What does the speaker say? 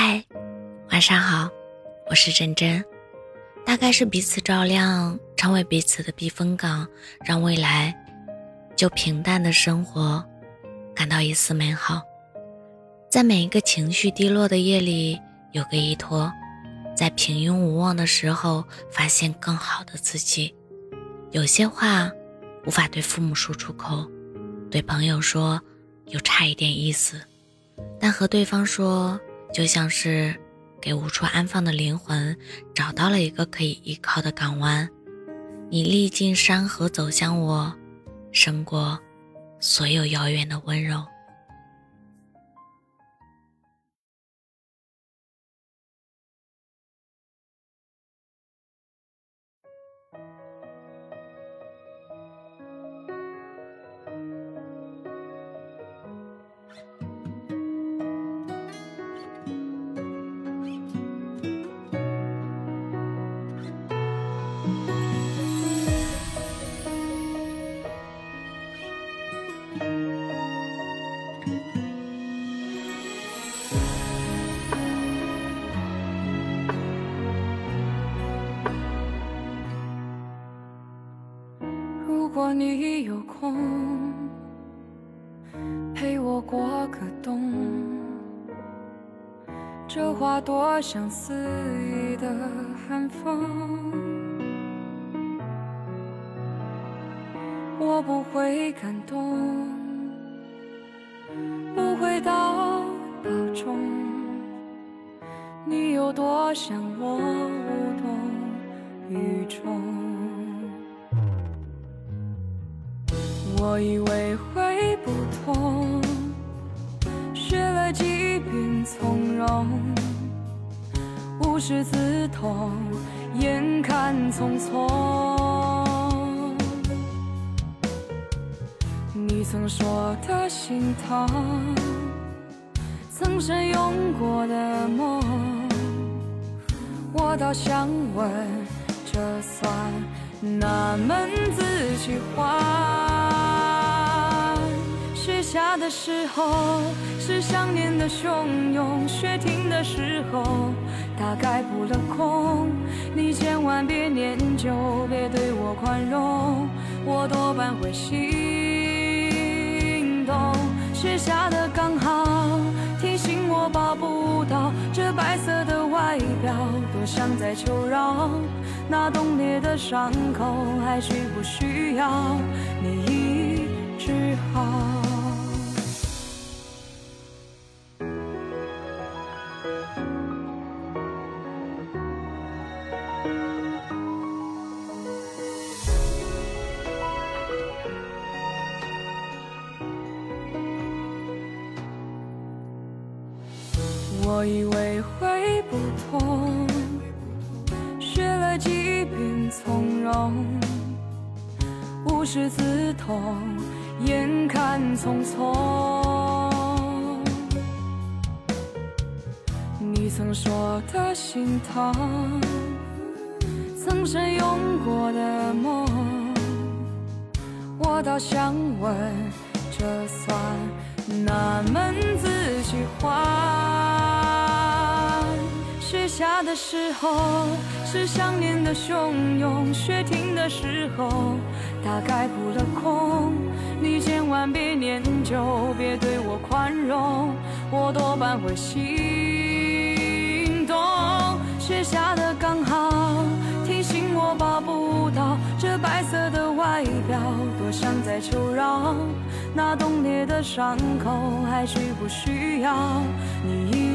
嗨，晚上好，我是真真。大概是彼此照亮，成为彼此的避风港，让未来就平淡的生活感到一丝美好。在每一个情绪低落的夜里，有个依托；在平庸无望的时候，发现更好的自己。有些话无法对父母说出口，对朋友说又差一点意思，但和对方说。就像是给无处安放的灵魂找到了一个可以依靠的港湾，你历尽山河走向我，胜过所有遥远的温柔。如果你有空陪我过个冬，这话多像肆意的寒风，我不会感动，不会到保重，你有多想我无动于衷。我以为会不痛，学了几遍从容，无师自通，眼看匆匆。你曾说的心疼，曾深拥过的梦，我倒想问，这算哪门子喜欢？雪下的时候是想念的汹涌，雪停的时候大概扑了空。你千万别念旧，别对我宽容，我多半会心。雪下的刚好提醒我抱不到这白色的外表，多想在求饶。那冻裂的伤口还需不需要你医治好？我以为会不痛，学了几遍从容，无师自通，眼看匆匆。你曾说的心疼，曾深拥过的梦，我倒想问，这算哪门子喜欢？雪下的时候是想念的汹涌，雪停的时候大概扑了空。你千万别念旧，别对我宽容，我多半会心动。雪下的刚好提醒我抱不到这白色的外表，多想再求饶。那冻裂的伤口还需不需要你？